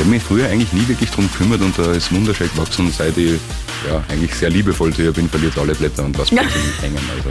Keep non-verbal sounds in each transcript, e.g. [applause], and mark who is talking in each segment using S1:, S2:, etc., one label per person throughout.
S1: habe mich früher eigentlich nie wirklich drum gekümmert und da ist wunderschön gewachsen und seit ich ja, eigentlich sehr liebevoll zu ihr bin, verliert alle Blätter und was plötzlich nicht hängen. Also,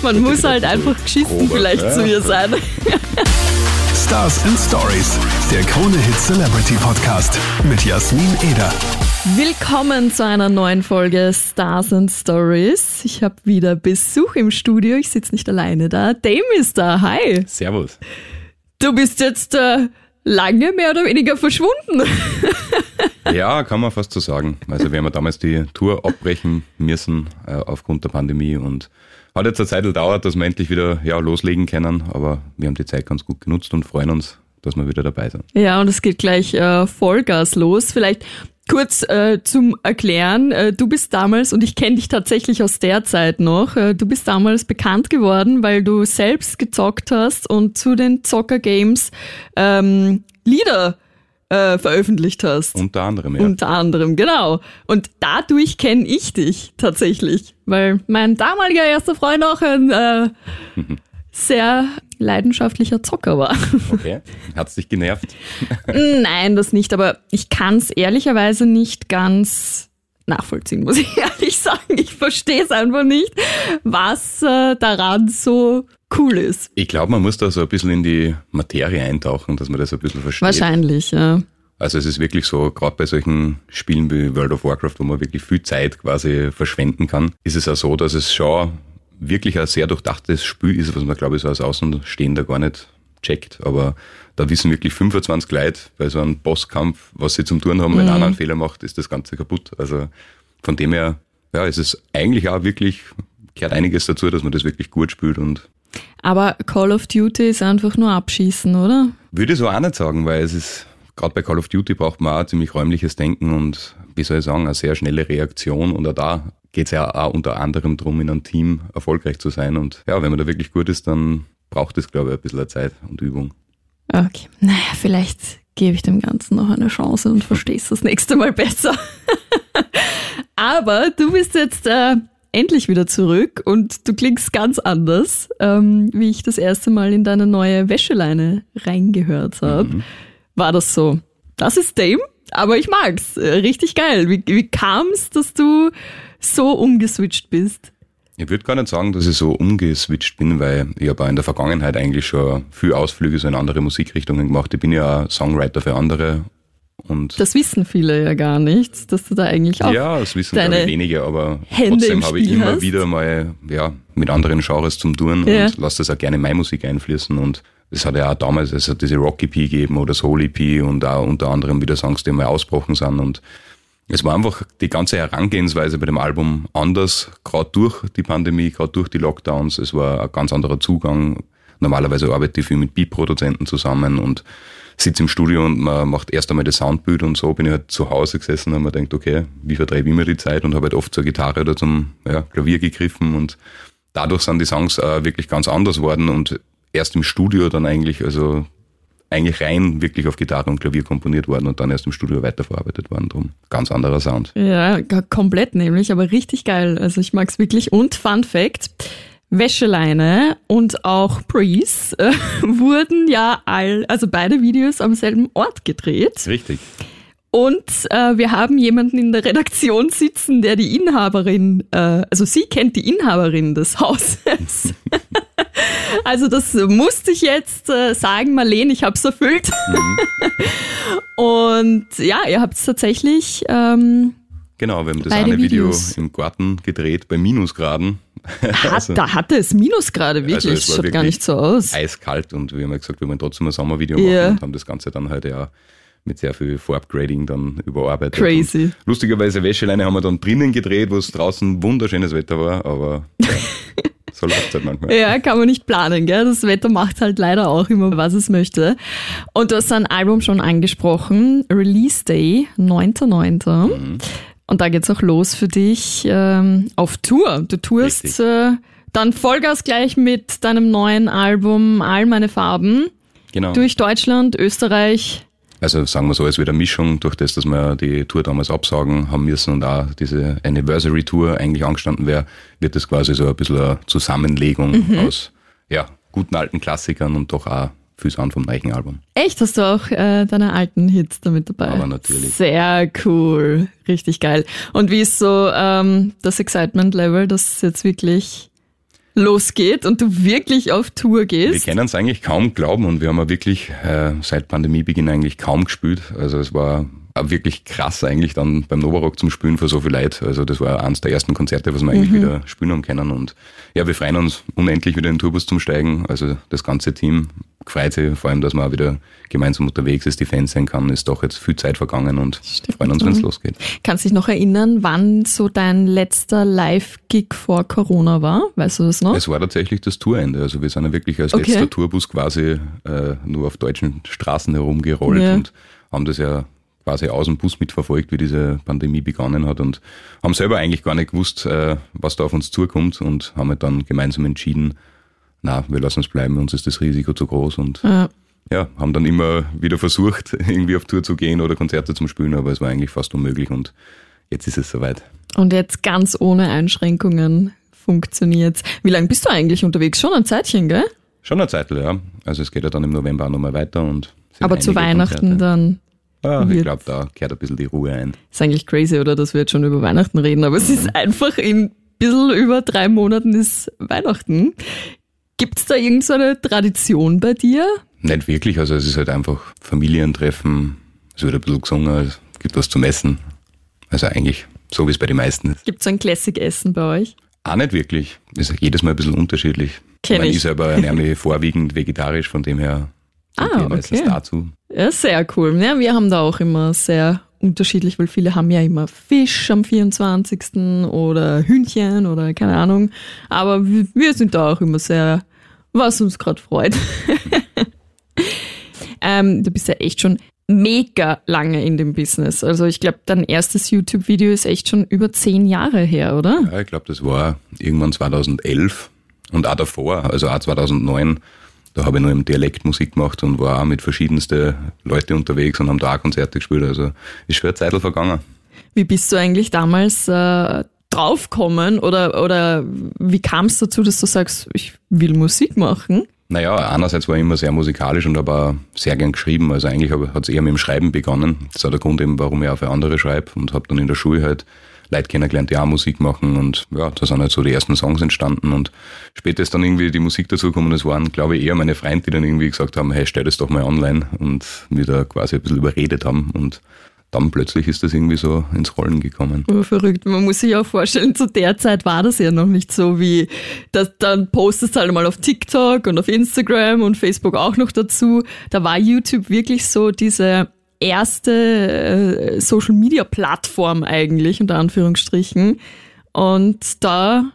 S1: [laughs]
S2: Man muss halt einfach geschissen
S1: grober.
S2: vielleicht
S1: Ja.
S2: zu ihr sein. [laughs] [laughs]
S3: Stars and Stories, der Krone Hit Celebrity Podcast mit Jasmin Eder.
S2: Willkommen zu einer neuen Folge Stars and Stories. Ich habe wieder Besuch im Studio. Ich sitze nicht alleine da. Dame ist da. Hi.
S1: Servus.
S2: Du bist jetzt äh, lange mehr oder weniger verschwunden. [laughs]
S1: Ja, kann man fast so sagen. Also wir haben damals die Tour abbrechen müssen äh, aufgrund der Pandemie und hat jetzt eine Zeit gedauert, dass wir endlich wieder ja, loslegen können, aber wir haben die Zeit ganz gut genutzt und freuen uns, dass wir wieder dabei sind.
S2: Ja, und es geht gleich äh, Vollgas los. Vielleicht kurz äh, zum Erklären. Äh, du bist damals, und ich kenne dich tatsächlich aus der Zeit noch, äh, du bist damals bekannt geworden, weil du selbst gezockt hast und zu den Zocker-Games ähm, Lieder äh, veröffentlicht hast.
S1: Unter anderem, ja.
S2: Unter anderem, genau. Und dadurch kenne ich dich tatsächlich, weil mein damaliger erster Freund auch ein äh, [laughs] sehr leidenschaftlicher Zocker war. [laughs]
S1: Okay. Hat's dich genervt?
S2: Nein, das nicht, aber ich kann es ehrlicherweise nicht ganz nachvollziehen, muss ich [laughs] ehrlich sagen. Ich verstehe es einfach nicht, was äh, daran so cool ist.
S1: Ich glaube, man muss da so ein bisschen in die Materie eintauchen, dass man das ein bisschen versteht.
S2: Wahrscheinlich, ja.
S1: Also es ist wirklich so, gerade bei solchen Spielen wie World of Warcraft, wo man wirklich viel Zeit quasi verschwenden kann, ist es auch so, dass es schon wirklich ein sehr durchdachtes Spiel ist, was man, glaube ich, so als Außenstehender gar nicht checkt. Aber da wissen wirklich 25 Leute bei so einem Bosskampf, was sie zum tun haben. Wenn einer einen Fehler macht, ist das Ganze kaputt. Also von dem her, ja, es ist eigentlich auch wirklich, gehört einiges dazu, dass man das wirklich gut spielt und
S2: Aber Call of Duty ist einfach nur abschießen, oder?
S1: Würde ich so auch nicht sagen, weil es ist, gerade bei Call of Duty braucht man auch ziemlich räumliches Denken und, wie soll ich sagen, eine sehr schnelle Reaktion. Und auch da geht es ja auch unter anderem darum, in einem Team erfolgreich zu sein. Und ja, wenn man da wirklich gut ist, dann braucht es, glaube ich, ein bisschen Zeit und Übung.
S2: Okay. Naja, vielleicht gebe ich dem Ganzen noch eine Chance und verstehe es das nächste Mal besser. [laughs] Aber du bist jetzt äh, endlich wieder zurück und du klingst ganz anders, ähm, wie ich das erste Mal in deine neue Wäscheleine reingehört habe. War das so? Das ist Dame, aber ich mag's. Äh, richtig geil. Wie, wie kam's, dass du so umgeswitcht bist?
S1: Ich würde gar nicht sagen, dass ich so umgeswitcht bin, weil ich habe in der Vergangenheit eigentlich schon viel Ausflüge so in andere Musikrichtungen gemacht. Ich bin ja auch Songwriter für andere und
S2: Das wissen viele ja gar nicht, dass du da eigentlich auch
S1: Ja, das wissen
S2: deine
S1: wenige, aber
S2: Hände
S1: trotzdem habe ich immer
S2: hast.
S1: wieder mal ja, mit anderen Genres zum Tun
S2: Ja.
S1: und lasse das auch gerne in meine Musik einfließen. Und es hat ja auch damals es hat diese Rock EP gegeben oder Soul EP und auch unter anderem wieder Songs, die mal ausgebrochen sind. Und es war einfach die ganze Herangehensweise bei dem Album anders, gerade durch die Pandemie, gerade durch die Lockdowns. Es war ein ganz anderer Zugang. Normalerweise arbeite ich viel mit Beat-Produzenten zusammen und sitze im Studio und man macht erst einmal das Soundbild und so bin ich halt zu Hause gesessen und habe mir gedacht, okay, wie vertreibe ich mir die Zeit und habe halt oft zur Gitarre oder zum ja, Klavier gegriffen und dadurch sind die Songs äh, wirklich ganz anders worden und erst im Studio dann eigentlich, also eigentlich rein wirklich auf Gitarre und Klavier komponiert worden und dann erst im Studio weiterverarbeitet worden. Drum ganz anderer Sound.
S2: Ja, komplett nämlich, aber richtig geil. Also ich mag's wirklich. Und Fun Fact, Wäscheleine und auch Breeze äh, [laughs] wurden ja all, also beide Videos am selben Ort gedreht.
S1: Richtig.
S2: Und äh, wir haben jemanden in der Redaktion sitzen, der die Inhaberin, äh, also sie kennt die Inhaberin des Hauses. [laughs] also das musste ich jetzt äh, sagen, Marlene, ich hab's erfüllt. Und ja, ihr habt es tatsächlich ähm,
S1: Genau, wir haben das eine Video im Garten gedreht bei Minusgraden.
S2: Hat, da hatte es Minusgrade wirklich.
S1: Also es
S2: Schaut gar nicht so aus.
S1: eiskalt und wir haben ja gesagt, wir wollen trotzdem ein Sommervideo machen
S2: Ja.
S1: und haben das Ganze dann halt ja mit sehr viel Farbgrading dann überarbeitet.
S2: Crazy.
S1: Und lustigerweise Wäscheleine haben wir dann drinnen gedreht, wo es draußen wunderschönes Wetter war, aber [laughs] so läuft es halt manchmal.
S2: Ja, kann man nicht planen, gell? Das Wetter macht halt leider auch immer, was es möchte. Und du hast ein Album schon angesprochen. Release Day, 9.9.
S1: Mhm.
S2: Und da geht's auch los für dich ähm, auf Tour. Du tourst
S1: Richtig.
S2: äh, dann Vollgas gleich mit deinem neuen Album All meine Farben
S1: Genau.
S2: durch Deutschland, Österreich.
S1: Also sagen wir so, es wird eine Mischung durch das, dass wir die Tour damals absagen haben müssen und auch diese Anniversary Tour eigentlich angestanden wäre, wird das quasi so ein bisschen eine Zusammenlegung
S2: Mhm.
S1: aus ja, guten alten Klassikern und doch auch viel an vom neuen Album.
S2: Echt? Hast du auch äh, deine alten Hits damit dabei?
S1: Aber natürlich.
S2: Sehr cool. Richtig geil. Und wie ist so ähm, das Excitement-Level, dass es jetzt wirklich losgeht und du wirklich auf Tour gehst?
S1: Wir können es eigentlich kaum glauben und wir haben ja wirklich äh, seit Pandemiebeginn eigentlich kaum gespielt. Also es war wirklich krass eigentlich dann beim Novarock zum Spielen für so viel Leute. Also das war eines der ersten Konzerte, was wir eigentlich mhm. wieder spielen haben können. Und ja, wir freuen uns unendlich wieder in den Tourbus zum Steigen. Also das ganze Team freut sich vor allem, dass man auch wieder gemeinsam unterwegs ist, die Fans sein kann. Ist doch jetzt viel Zeit vergangen und Stimmt. freuen uns, wenn es mhm. losgeht.
S2: Kannst du dich noch erinnern, wann so dein letzter Live-Gig vor Corona war? Weißt du das noch?
S1: Es war tatsächlich das Tourende. Also wir sind ja wirklich als okay. letzter Tourbus quasi äh, nur auf deutschen Straßen herumgerollt ja. und haben das ja quasi aus dem Bus mitverfolgt, wie diese Pandemie begonnen hat und haben selber eigentlich gar nicht gewusst, äh, was da auf uns zukommt und haben halt dann gemeinsam entschieden, na, wir lassen es bleiben, uns ist das Risiko zu groß und ja. ja. haben dann immer wieder versucht, [laughs] irgendwie auf Tour zu gehen oder Konzerte zum Spielen, aber es war eigentlich fast unmöglich und jetzt ist es soweit.
S2: Und jetzt ganz ohne Einschränkungen funktioniert's. Wie lange bist du eigentlich unterwegs? Schon ein Zeitchen, gell?
S1: Schon ein Zeitl, ja. Also es geht ja dann im November auch nochmal weiter und
S2: aber zu Weihnachten Konzerte. dann
S1: ja, ich glaube, da kehrt ein bisschen die Ruhe ein.
S2: Ist eigentlich crazy, oder? Dass wir jetzt schon über Weihnachten reden, aber es ist mhm. einfach in ein bisschen über drei Monaten ist Weihnachten. Gibt es da irgendeine so Tradition bei dir?
S1: Nicht wirklich, also es ist halt einfach Familientreffen, es wird ein bisschen gesungen, es gibt was zum Essen. Also eigentlich so, wie es bei den meisten ist.
S2: Gibt es ein Classic-Essen bei euch?
S1: Auch nicht wirklich. Ist jedes Mal ein bisschen unterschiedlich.
S2: Kenn ich.
S1: ich selber ernähre mich vorwiegend vegetarisch, von dem her
S2: ah, okay. dazu. Ja, sehr cool. Ja, wir haben da auch immer sehr unterschiedlich, weil viele haben ja immer Fisch am 24. oder Hühnchen oder keine Ahnung. Aber wir sind da auch immer sehr, was uns gerade freut. [laughs] ähm, du bist ja echt schon mega lange in dem Business. Also ich glaube, dein erstes YouTube-Video ist echt schon über zehn Jahre her, oder?
S1: Ja, ich glaube, das war irgendwann 2011 und auch davor, also auch 2009 da habe ich nur im Dialekt Musik gemacht und war auch mit verschiedensten Leuten unterwegs und haben da auch Konzerte gespielt. Also ist schon eine Zeit vergangen.
S2: Wie bist du eigentlich damals äh, draufgekommen oder, oder wie kam es dazu, dass du sagst, ich will Musik machen?
S1: Naja, einerseits war ich immer sehr musikalisch und habe auch sehr gern geschrieben. Also eigentlich hat es eher mit dem Schreiben begonnen. Das auch der Grund eben, warum ich auch für andere schreibe und habe dann in der Schule halt Leute kennengelernt, die auch Musik machen und ja, da sind halt so die ersten Songs entstanden und später ist dann irgendwie die Musik dazugekommen und es waren, glaube ich, eher meine Freunde, die dann irgendwie gesagt haben, hey, stell das doch mal online und mir da quasi ein bisschen überredet haben und dann plötzlich ist das irgendwie so ins Rollen gekommen.
S2: Oh, verrückt. Man muss sich auch vorstellen, zu der Zeit war das ja noch nicht so wie, dass dann postest du halt mal auf TikTok und auf Instagram und Facebook auch noch dazu. Da war YouTube wirklich so diese erste äh, Social Media Plattform eigentlich, unter Anführungsstrichen. Und da,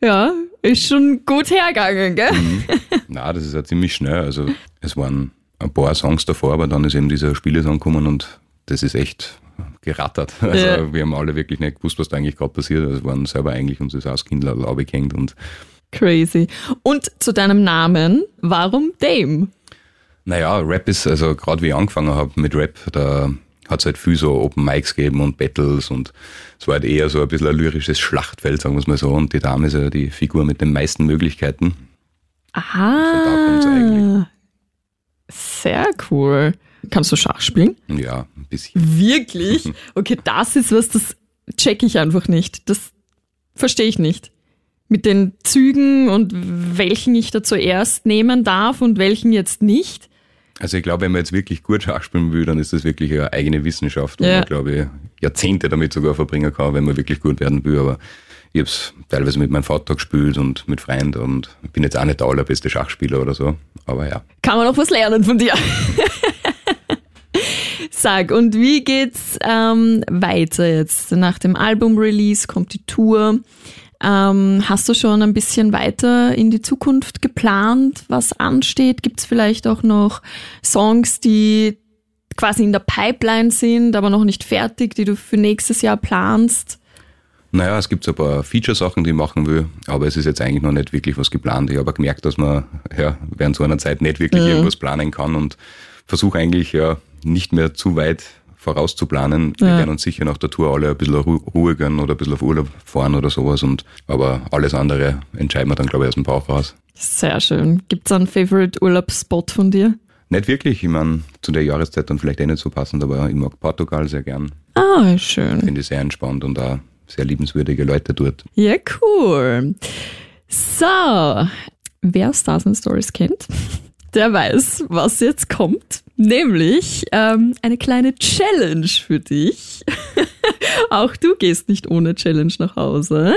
S2: ja, ist schon gut hergegangen, gell? Mhm.
S1: Na, das ist ja ziemlich schnell. Also, es waren ein paar Songs davor, aber dann ist eben dieser Spielesong gekommen und das ist echt gerattert. [laughs] Also, ja. wir haben alle wirklich nicht gewusst, was da eigentlich gerade passiert. Also, waren selber eigentlich uns das Auskindler Laube gehängt und
S2: Crazy. Und zu deinem Namen, warum Dame?
S1: Naja, Rap ist, also gerade wie ich angefangen habe mit Rap, da hat es halt viel so Open Mics gegeben und Battles und es war halt eher so ein bisschen ein lyrisches Schlachtfeld, sagen wir es mal so. Und die Dame ist ja die Figur mit den meisten Möglichkeiten.
S2: Aha. Sehr cool. Kannst du Schach spielen?
S1: Ja, ein bisschen.
S2: Wirklich? [laughs] Okay, das ist was, das check ich einfach nicht. Das verstehe ich nicht mit den Zügen und welchen ich da zuerst nehmen darf und welchen jetzt nicht.
S1: Also ich glaube, wenn man jetzt wirklich gut [laughs] Schach spielen will, dann ist das wirklich eine eigene Wissenschaft, wo ja. man, glaube ich, Jahrzehnte damit sogar verbringen kann, wenn man wirklich gut werden will. Aber ich habe es teilweise mit meinem Vater gespielt und mit Freunden und bin jetzt auch nicht der allerbeste Schachspieler oder so. Aber ja.
S2: Kann man noch was lernen von dir. [laughs] Sag, und wie geht's ähm, weiter jetzt? Nach dem Album-Release kommt die Tour. Ähm, hast du schon ein bisschen weiter in die Zukunft geplant, was ansteht? Gibt es vielleicht auch noch Songs, die quasi in der Pipeline sind, aber noch nicht fertig, die du für nächstes Jahr planst?
S1: Naja, es gibt so ein paar Feature-Sachen, die ich machen will, aber es ist jetzt eigentlich noch nicht wirklich was geplant. Ich habe gemerkt, dass man ja, während so einer Zeit nicht wirklich mhm. irgendwas planen kann und versuche eigentlich ja nicht mehr zu weit vorauszuplanen. Wir
S2: Ja.
S1: werden uns sicher nach der Tour alle ein bisschen Ru- Ruhe gönnen oder ein bisschen auf Urlaub fahren oder sowas. Und, aber alles andere entscheiden wir dann, glaube ich, aus dem Bauch raus.
S2: Sehr schön. Gibt's einen Favorite Urlaubsspot von dir?
S1: Nicht wirklich, ich meine, zu der Jahreszeit dann vielleicht eh nicht so passend, aber ich mag Portugal sehr gern.
S2: Ah, schön.
S1: Finde ich sehr entspannt und auch sehr liebenswürdige Leute dort.
S2: Ja, cool. So, wer Stars and Stories kennt, [laughs] der weiß, was jetzt kommt. Nämlich ähm, eine kleine Challenge für dich. [laughs] Auch du gehst nicht ohne Challenge nach Hause.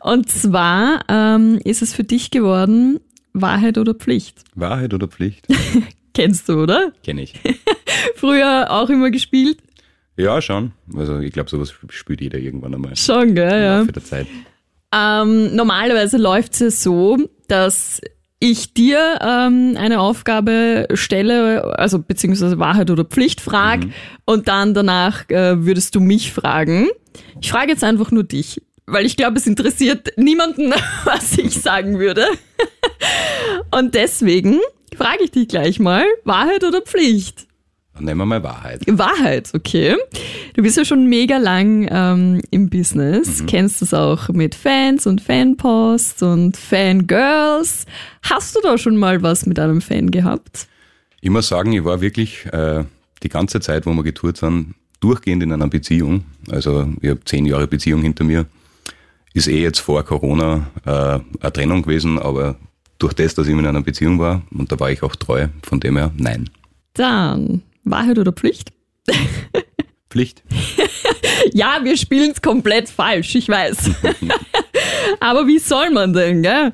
S2: Und zwar ähm, ist es für dich geworden, Wahrheit oder Pflicht.
S1: Wahrheit oder Pflicht? [laughs]
S2: Kennst du, oder?
S1: Kenne ich. [laughs]
S2: Früher auch immer gespielt?
S1: Ja, schon. Also ich glaube, sowas spielt jeder irgendwann einmal.
S2: Schon, gell?
S1: Im
S2: Ja.
S1: Laufe der Zeit.
S2: Ähm, normalerweise läuft es ja so, dass ich dir ähm, eine Aufgabe stelle, also beziehungsweise Wahrheit oder Pflicht frag und dann danach äh, würdest du mich fragen. Ich frage jetzt einfach nur dich, weil ich glaube, es interessiert niemanden, [laughs] was ich sagen würde. [laughs] und deswegen frage ich dich gleich mal, Wahrheit oder Pflicht?
S1: Dann nehmen wir mal Wahrheit.
S2: Wahrheit, okay. Du bist ja schon mega lang ähm, im Business, kennst das auch mit Fans und Fanpost und Fangirls. Hast du da schon mal was mit einem Fan gehabt?
S1: Ich muss sagen, ich war wirklich äh, die ganze Zeit, wo wir getourt sind, durchgehend in einer Beziehung. Also ich habe zehn Jahre Beziehung hinter mir. Ist eh jetzt vor Corona äh, eine Trennung gewesen, aber durch das, dass ich in einer Beziehung war, und da war ich auch treu, von dem her, nein.
S2: Dann Wahrheit oder Pflicht? [laughs]
S1: Pflicht.
S2: Ja, wir spielen es komplett falsch, ich weiß. [laughs] Aber wie soll man denn, gell?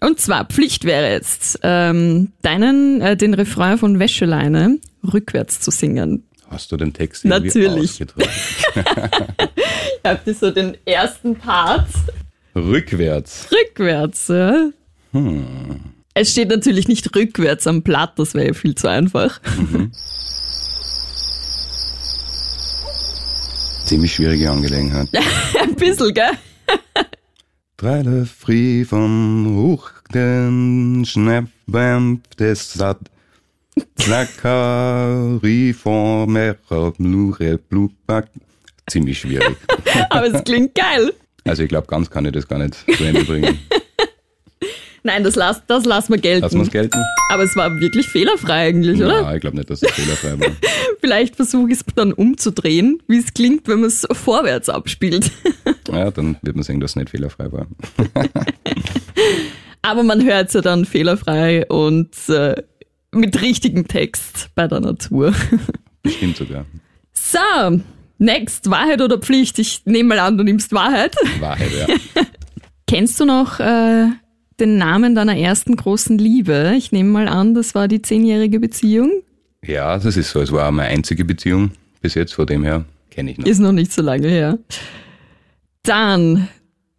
S2: Und zwar, Pflicht wäre jetzt, ähm, deinen, äh, den Refrain von Wäscheleine rückwärts zu singen.
S1: Hast du den Text
S2: Natürlich. [laughs] Ich hab dir so den ersten Part
S1: Rückwärts.
S2: rückwärts, ja. Es steht natürlich nicht rückwärts am Blatt, das wäre ja viel zu einfach.
S1: Ziemlich schwierige Angelegenheit. [laughs]
S2: Ein bisschen, gell? [laughs]
S1: Treile fri von hoch den Schneppbämp des Satt. Zakari von Mecher Blure Bluback. Ziemlich schwierig. [laughs]
S2: Aber es klingt geil.
S1: Also ich glaube, ganz kann ich das gar nicht zu Ende bringen.
S2: Nein, das lass, das lass mal gelten.
S1: Lass uns gelten?
S2: Aber es war wirklich fehlerfrei eigentlich, oder?
S1: Ja, ich glaube nicht, dass das fehlerfrei war. [laughs]
S2: Vielleicht versuche ich es dann umzudrehen, wie es klingt, wenn man es vorwärts abspielt. [laughs]
S1: Ja, dann wird man sehen, dass es nicht fehlerfrei war. [laughs]
S2: Aber man hört es ja dann fehlerfrei und äh, mit richtigem Text bei der Natur.
S1: Bestimmt sogar.
S2: So, next, Wahrheit oder Pflicht? Ich nehme mal an, du nimmst Wahrheit.
S1: Wahrheit, ja.
S2: Kennst du noch äh, den Namen deiner ersten großen Liebe? Ich nehme mal an, das war die zehnjährige Beziehung.
S1: Ja, das ist so. Es war meine einzige Beziehung bis jetzt, von dem her kenne ich noch.
S2: Ist noch nicht so lange her. Dann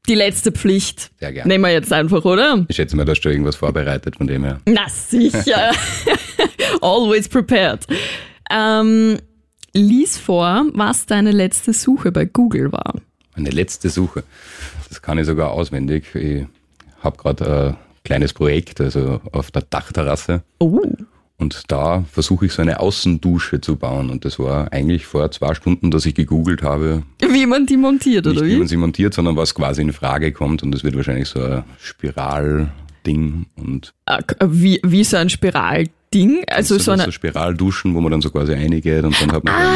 S2: die letzte Pflicht.
S1: Sehr gerne.
S2: Nehmen wir jetzt einfach, oder?
S1: Ich schätze mal, da hast du irgendwas vorbereitet, von dem her.
S2: Na sicher. [laughs] Always prepared. Ähm, lies vor, was deine letzte Suche bei Google war.
S1: Meine letzte Suche. Das kann ich sogar auswendig. Ich habe gerade ein kleines Projekt, also auf der Dachterrasse.
S2: Oh.
S1: Und da versuche ich so eine Außendusche zu bauen. Und das war eigentlich vor zwei Stunden, dass ich gegoogelt habe,
S2: Wie man die montiert, oder
S1: wie man
S2: wie?
S1: sie montiert, sondern was quasi in Frage kommt. Und das wird wahrscheinlich so ein Spiralding und
S2: Ah, Wie, wie so ein Spiralding. Also so
S1: so,
S2: eine.
S1: so Spiralduschen, wo man dann so quasi eingeht und dann hat man dann,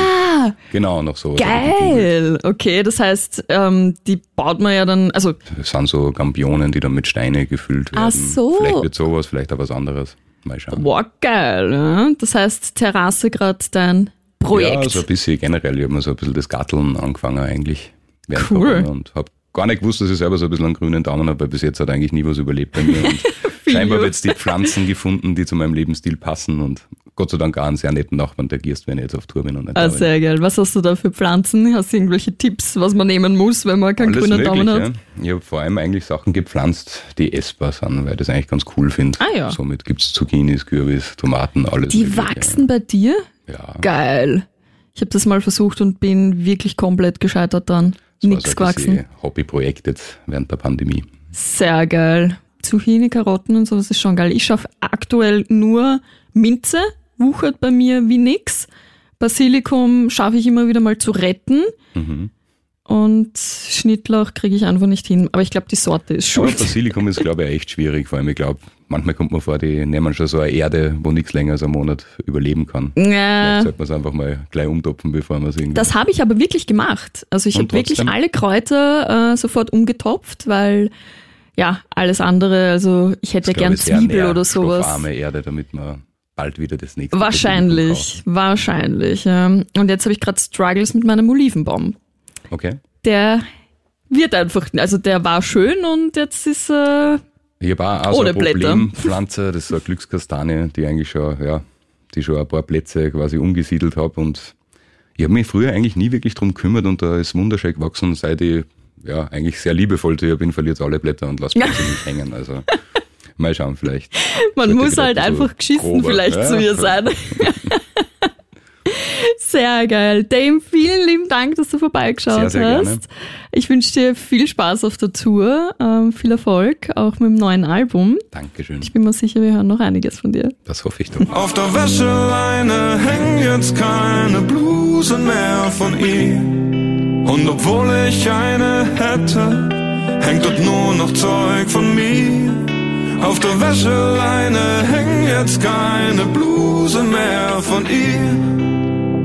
S2: Ah,
S1: genau noch so.
S2: geil. Okay, das heißt, ähm, die baut man ja dann, also
S1: Das sind so Gambionen, die dann mit Steine gefüllt werden.
S2: Ach so.
S1: Vielleicht wird sowas, vielleicht auch was anderes. Mal schauen.
S2: wow, geil. Ja? Das heißt, Terrasse gerade dein Projekt.
S1: Ja, so ein bisschen generell. Ich habe mir so ein bisschen das Gatteln angefangen eigentlich.
S2: Cool.
S1: Und habe gar nicht gewusst, dass ich selber so ein bisschen einen grünen Daumen habe, weil bis jetzt hat eigentlich nie was überlebt bei mir. Und [laughs] scheinbar wird es die Pflanzen gefunden, die zu meinem Lebensstil passen und Gott sei Dank auch einen sehr netten Nachbarn, der gierst, wenn ich jetzt auf Tour bin und nicht
S2: Ah, sehr geil. Was hast du da für Pflanzen? Hast du irgendwelche Tipps, was man nehmen muss, wenn man keinen
S1: Alles
S2: grünen Daumen hat?
S1: Mögliche. Ich habe vor allem eigentlich Sachen gepflanzt, die essbar sind, weil ich das eigentlich ganz cool finde.
S2: Ah, ja.
S1: Somit gibt's Zucchinis, Kürbis, Tomaten, alles
S2: Die
S1: Mögliche.
S2: wachsen bei dir?
S1: Ja.
S2: Geil. Ich habe das mal versucht und bin wirklich komplett gescheitert dran.
S1: Das
S2: Nichts
S1: so
S2: gewachsen.
S1: Hobbyprojekt jetzt während der Pandemie.
S2: Sehr geil. Zucchini, Karotten und sowas ist schon geil. Ich schaffe aktuell nur Minze, wuchert bei mir wie nix. Basilikum schaffe ich immer wieder mal zu retten.
S1: Mhm.
S2: Und Schnittlauch kriege ich einfach nicht hin. Aber ich glaube, die Sorte ist
S1: Aber
S2: schuld.
S1: Basilikum ist, glaube ich, echt schwierig. Vor allem, ich glaube, manchmal kommt man vor, die nehmen schon so eine Erde, wo nichts länger als einen Monat überleben kann. Vielleicht
S2: Ja,
S1: sollte man es einfach mal gleich umtopfen, bevor man es irgendwie...
S2: das habe ich aber wirklich gemacht. Also ich habe wirklich alle Kräuter äh, sofort umgetopft, weil ja, alles andere, also ich hätte
S1: Ich
S2: gern Zwiebel oder sowas.
S1: nährstoffarme Erde, damit man bald wieder das nächste
S2: Wahrscheinlich, wahrscheinlich. Ja. Und jetzt habe ich gerade Struggles mit meinem Olivenbaum.
S1: Okay.
S2: Der wird einfach, also der war schön und jetzt ist äh,
S1: Ich habe auch, so
S2: Ohne
S1: eine
S2: Blätter.
S1: Problempflanze, das ist so eine Glückskastanie, die eigentlich schon, ja, die schon ein paar Plätze quasi umgesiedelt habe und ich habe mich früher eigentlich nie wirklich drum gekümmert und da ist wunderschön gewachsen, seit ich ja eigentlich sehr liebevoll zu ihr bin, verliert alle Blätter und lasse
S2: Ja.
S1: plötzlich nicht [laughs] hängen. Also mal schauen vielleicht.
S2: Man muss halt einfach geschissen
S1: grober.
S2: vielleicht
S1: Ja,
S2: zu ihr sein. [laughs] Sehr geil. Dame, vielen lieben Dank, dass du vorbeigeschaut
S1: Sehr, sehr
S2: hast.
S1: gerne.
S2: Ich wünsche dir viel Spaß auf der Tour, ähm, viel Erfolg, auch mit dem neuen Album.
S1: Dankeschön.
S2: Ich bin mir sicher, wir hören noch einiges von dir.
S1: Das hoffe ich doch.
S4: Auf der Wäscheleine hängen jetzt keine Blusen mehr von ihm. Und obwohl ich eine hätte, hängt dort nur noch Zeug von mir. Auf der Wäscheleine hängen jetzt keine Blusen mehr von ihr.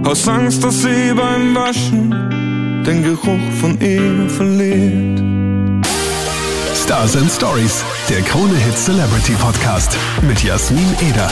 S4: Aus Angst, dass sie beim Waschen den Geruch von ihr verliert.
S3: Stars and Stories, der Krone Hit Celebrity Podcast mit Jasmin Eder.